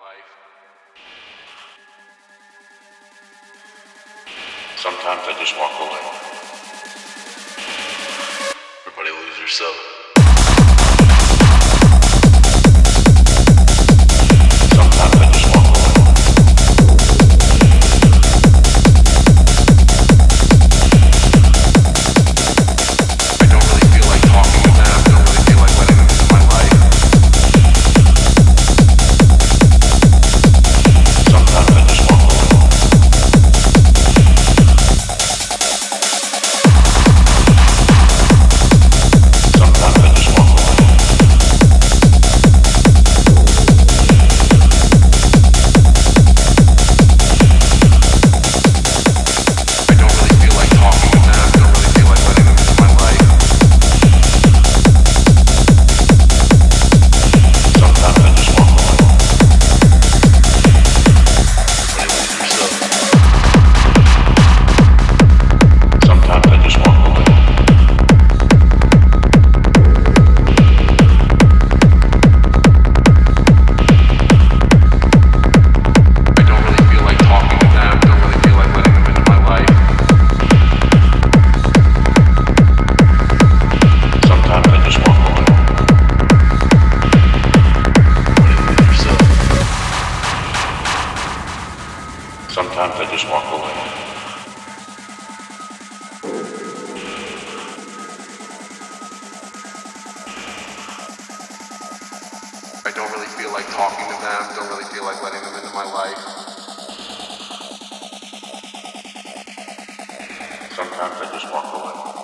life. Sometimes I just walk away. Everybody lose yourself. Sometimes I just walk away. I don't really feel like talking to them, don't really feel like letting them into my life. Sometimes I just walk away.